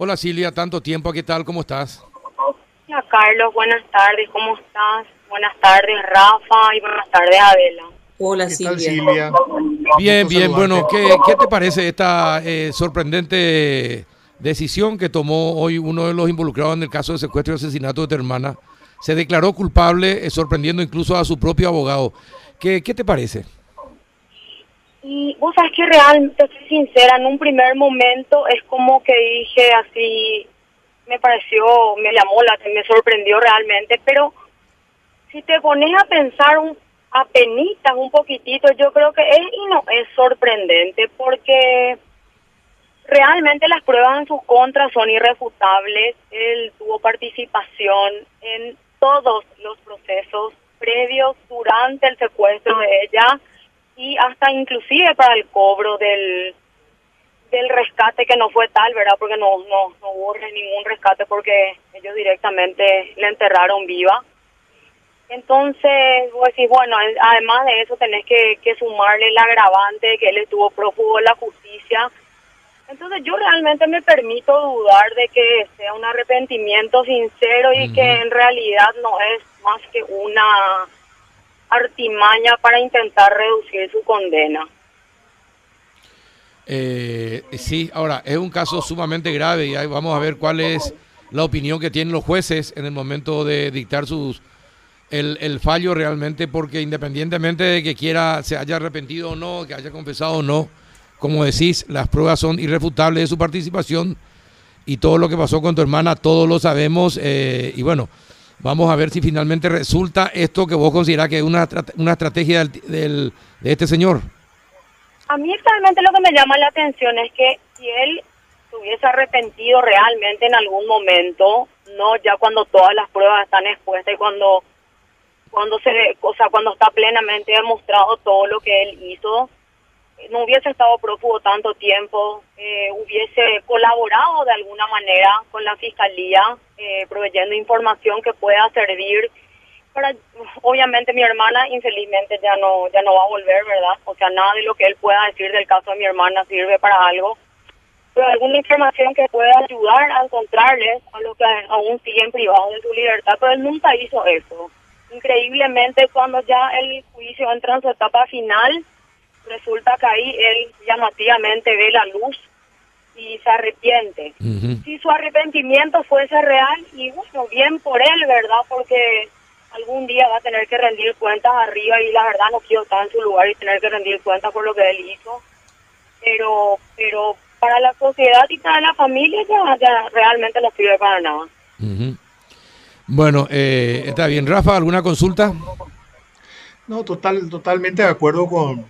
Hola Silvia, tanto tiempo, ¿qué tal? ¿Cómo estás? Hola Carlos, buenas tardes, ¿cómo estás? Buenas tardes Rafa y buenas tardes Adela. Hola ¿Qué Silvia. tal, Silvia? Bien, bien, bueno, saludarte. ¿qué, qué te parece esta eh, sorprendente decisión que tomó hoy uno de los involucrados en el caso de secuestro y asesinato de tu hermana? Se declaró culpable, eh, sorprendiendo incluso a su propio abogado. ¿Qué, qué te parece? Y vos sabes que realmente, soy sincera, en un primer momento es como que dije así, me pareció, me llamó la me sorprendió realmente, pero si te pones a pensar un apenitas un poquitito, yo creo que es y no es sorprendente porque realmente las pruebas en sus contras son irrefutables. Él tuvo participación en todos los procesos previos, durante el secuestro de ella y hasta inclusive para el cobro del del rescate que no fue tal, ¿verdad? Porque no no no hubo ningún rescate porque ellos directamente le enterraron viva. Entonces, vos decís, bueno, en- además de eso tenés que, que sumarle el agravante que él estuvo prófugo de la justicia. Entonces yo realmente me permito dudar de que sea un arrepentimiento sincero y que en realidad no es más que una artimaña para intentar reducir su condena. Eh, sí, ahora, es un caso sumamente grave y ahí vamos a ver cuál es la opinión que tienen los jueces en el momento de dictar sus el, fallo realmente, porque independientemente de que quiera, se haya arrepentido o no, que haya confesado o no, como decís, las pruebas son irrefutables de su participación y todo lo que pasó con tu hermana, todos lo sabemos eh, y bueno, vamos a ver si finalmente resulta esto que vos considerás que es una, una estrategia del- del- de este señor. A mí realmente lo que me llama la atención es que si él se hubiese arrepentido realmente en algún momento, no ya cuando todas las pruebas están expuestas y cuando cuando se, o sea, cuando está plenamente demostrado todo lo que él hizo, no hubiese estado prófugo tanto tiempo, eh, hubiese colaborado de alguna manera con la fiscalía, eh, proveyendo información que pueda servir para, obviamente mi hermana infelizmente ya no ya no va a volver, ¿verdad? O sea, nada de lo que él pueda decir del caso de mi hermana sirve para algo, pero alguna información que pueda ayudar a encontrarles a los que aún siguen privados de su libertad, pero él nunca hizo eso. Increíblemente, cuando ya el juicio entra en su etapa final, resulta que ahí él llamativamente ve la luz y se arrepiente si su arrepentimiento fuese real y bueno, bien por él, ¿verdad? Porque algún día va a tener que rendir cuentas arriba y la verdad no quiero estar en su lugar y tener que rendir cuentas por lo que él hizo. Pero pero para la sociedad y para la familia ya, ya realmente no sirve para nada. Bueno, eh, está bien. Rafa, ¿alguna consulta? No, total, totalmente de acuerdo con,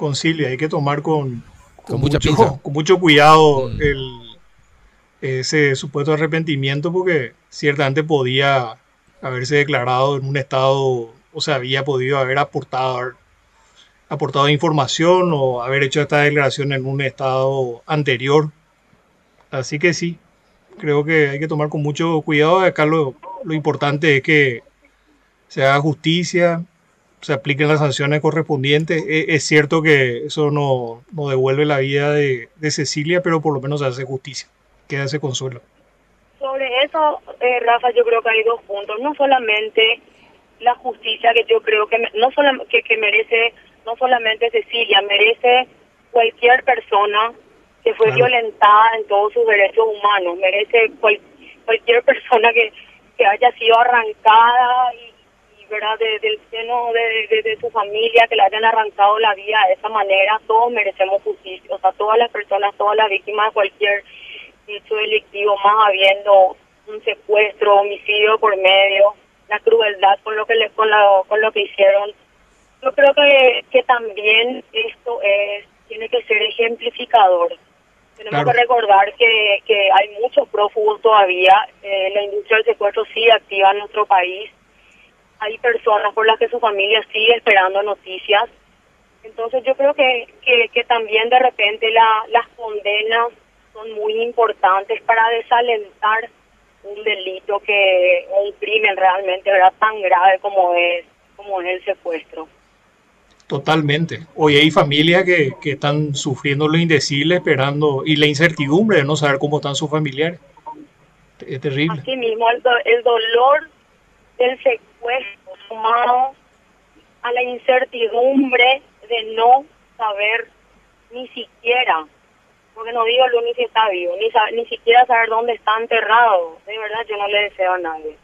con Silvia. Hay que tomar con, Con mucha pinza. con mucho cuidado Mm. el, ese supuesto arrepentimiento porque ciertamente podía haberse declarado en un estado, o sea, había podido haber aportado, aportado información o haber hecho esta declaración en un estado anterior. Así que sí, creo que hay que tomar con mucho cuidado. Acá lo, lo importante es que se haga justicia, se apliquen las sanciones correspondientes. E- Es, cierto que eso no, no devuelve la vida de, de Cecilia, pero por lo menos se hace justicia. Queda ese consuelo. Sobre eso, eh, Rafa, yo creo que hay dos puntos. No solamente la justicia que yo creo que no solam- que, que merece, no solamente Cecilia, merece cualquier persona que fue Claro. violentada en todos sus derechos humanos. Merece cual- cualquier persona que, que haya sido arrancada y, ¿verdad? De- del seno de, de- de su familia, que le hayan arrancado la vida de esa manera. Todos merecemos justicia. O sea, todas las personas, todas las víctimas de cualquier hecho delictivo, más habiendo un secuestro, homicidio por medio, la crueldad con lo que le, con, la- con lo que hicieron. Yo creo que, que también esto es tiene que ser ejemplificador. Tenemos Claro. que recordar que, que hay muchos prófugos todavía. eh, la industria del secuestro sigue activa en nuestro país. Hay personas por las que su familia sigue esperando noticias. Entonces yo creo que, que, que también de repente la, las condenas son muy importantes para desalentar un delito que un crimen realmente ¿verdad? tan grave como es como es el secuestro. Totalmente. Hoy hay familias que, que están sufriendo lo indecible, esperando, y la incertidumbre de no saber cómo están sus familiares. Es terrible. Así mismo, el, do- el dolor del secuestro sumado a la incertidumbre de no saber ni siquiera, porque no digo Luni si está vivo, ni, sa- ni siquiera saber dónde está enterrado. De verdad, yo no le deseo a nadie.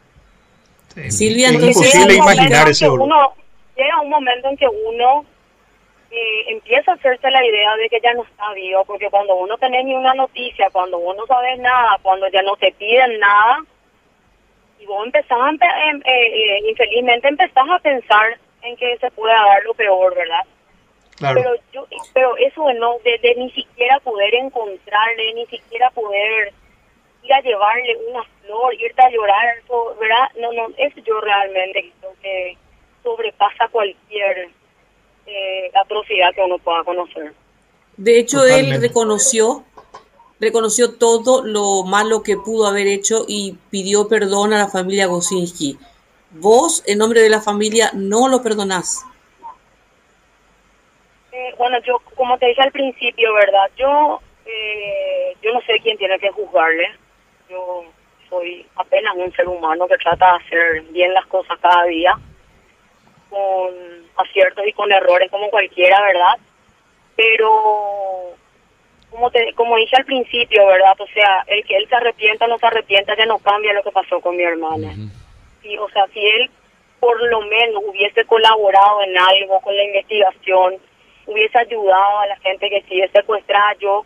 Sí. Silvia, es imposible Llega un momento imaginar en ese uno- llega un momento en que uno eh, empieza a hacerse la idea de que ya no está vivo, porque cuando uno tiene ni una noticia, cuando uno no sabe nada, cuando ya no te piden nada, y vos empezás, a empe- em- eh, eh, infelizmente empezás a pensar en que se puede dar lo peor, ¿verdad? Claro. Pero yo, pero eso de no, de, de ni siquiera poder encontrarle, ni siquiera poder ir a llevarle una flor, irte a llorar, ¿verdad? No, no, eso yo realmente creo que sobrepasa cualquier eh, atrocidad que uno pueda conocer. De hecho, Totalmente. él reconoció, reconoció todo lo malo que pudo haber hecho y pidió perdón a la familia Gosinski. Vos, en nombre de la familia, no lo perdonás. Eh, bueno, yo, como te dije al principio, ¿verdad? Yo, eh, yo no sé quién tiene que juzgarle. Yo soy apenas un ser humano que trata de hacer bien las cosas cada día, con aciertos y con errores como cualquiera, ¿verdad? Pero, como te, como dije al principio, ¿verdad? O sea, el que él se arrepienta o no se arrepienta ya no cambia lo que pasó con mi hermana. Sí, o sea, si él por lo menos hubiese colaborado en algo con la investigación, hubiese ayudado a la gente que sigue secuestrada, yo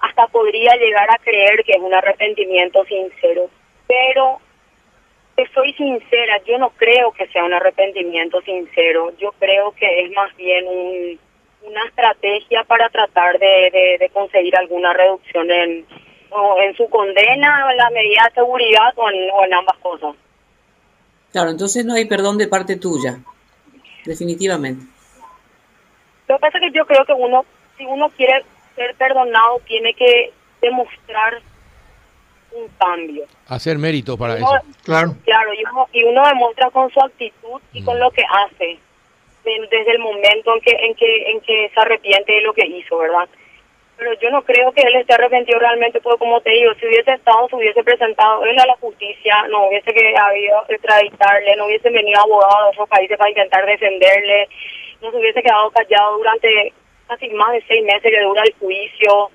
hasta podría llegar a creer que es un arrepentimiento sincero. Pero, te soy sincera, yo no creo que sea un arrepentimiento sincero. Yo creo que es más bien un, una estrategia para tratar de, de, de conseguir alguna reducción en, o en su condena, o en la medida de seguridad o en, o en ambas cosas. Claro, entonces no hay perdón de parte tuya, definitivamente. Lo que pasa es que yo creo que uno, si uno quiere ser perdonado, tiene que demostrar un cambio. Hacer mérito para Uno- eso. Claro. Claro, y uno, y uno demuestra con su actitud y con lo que hace desde el momento en que, en que en que se arrepiente de lo que hizo, ¿verdad? Pero yo no creo que él esté arrepentido realmente, porque como te digo, si hubiese estado, se hubiese presentado él a la justicia, no hubiese que habido extraditarle, no hubiesen venido abogados de otros países para intentar defenderle, no se hubiese quedado callado durante casi más de seis meses que dura el juicio.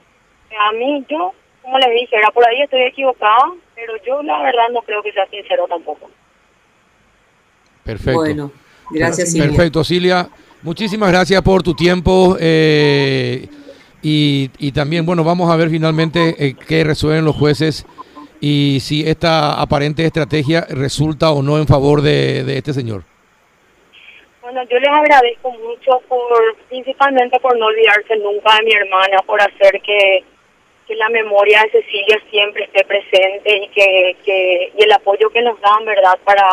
A mí, yo, como les dije, era por ahí estoy equivocada, pero yo la verdad no creo que sea sincero tampoco. Perfecto. Bueno, gracias, Silvia. Perfecto, Silvia. Muchísimas gracias por tu tiempo. eh, y, y también, bueno, vamos a ver finalmente eh, qué resuelven los jueces y si esta aparente estrategia resulta o no en favor de, de este señor. Bueno, yo les agradezco mucho por, principalmente por no olvidarse nunca de mi hermana, por hacer que, que la memoria de Cecilia siempre esté presente y que, que y el apoyo que nos dan, ¿verdad? Para,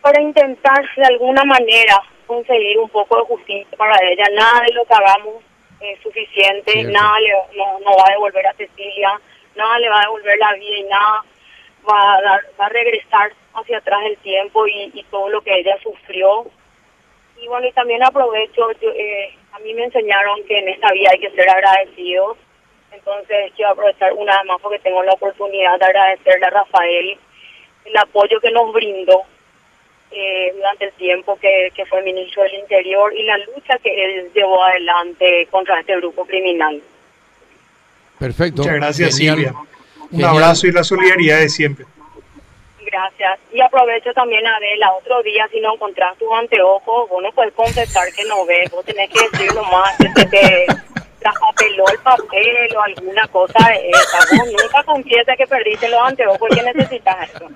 para intentar de alguna manera conseguir un poco de justicia para ella. Nada de lo que hagamos es suficiente, Cierto. nada le, no, no va a devolver a Cecilia, nada le va a devolver la vida y nada va a, dar, va a regresar hacia atrás el tiempo y, y todo lo que ella sufrió. Y bueno, y también aprovecho, yo, eh, a mí me enseñaron que en esta vida hay que ser agradecidos, entonces quiero aprovechar una vez más porque tengo la oportunidad de agradecerle a Rafael el apoyo que nos brindó eh, durante el tiempo que, que fue ministro del Interior y la lucha que él llevó adelante contra este grupo criminal. Perfecto. Muchas gracias, Genial. Silvia. Un Genial. abrazo y la solidaridad de siempre. Gracias. Y aprovecho también, Adela, otro día si no encontrás tus anteojos, vos no puedes confesar que no ves, vos tenés que decir nomás que se te traspapeló el papel o alguna cosa de esa. Vos nunca confiesas que perdiste los anteojos y que necesitas eso.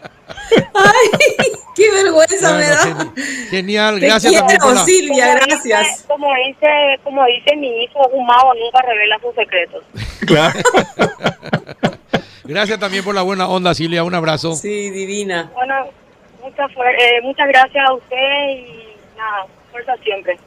¡Ay! ¡Qué vergüenza me da! Genial, Te gracias quiero, por la, Silvia, Como gracias. dice- como dice, como dice mi hijo, un mago nunca revela sus secretos. Claro. gracias también por la buena onda, Silvia. Un abrazo. Sí, divina. Bueno, muchas, eh, muchas gracias a usted y nada, fuerza siempre.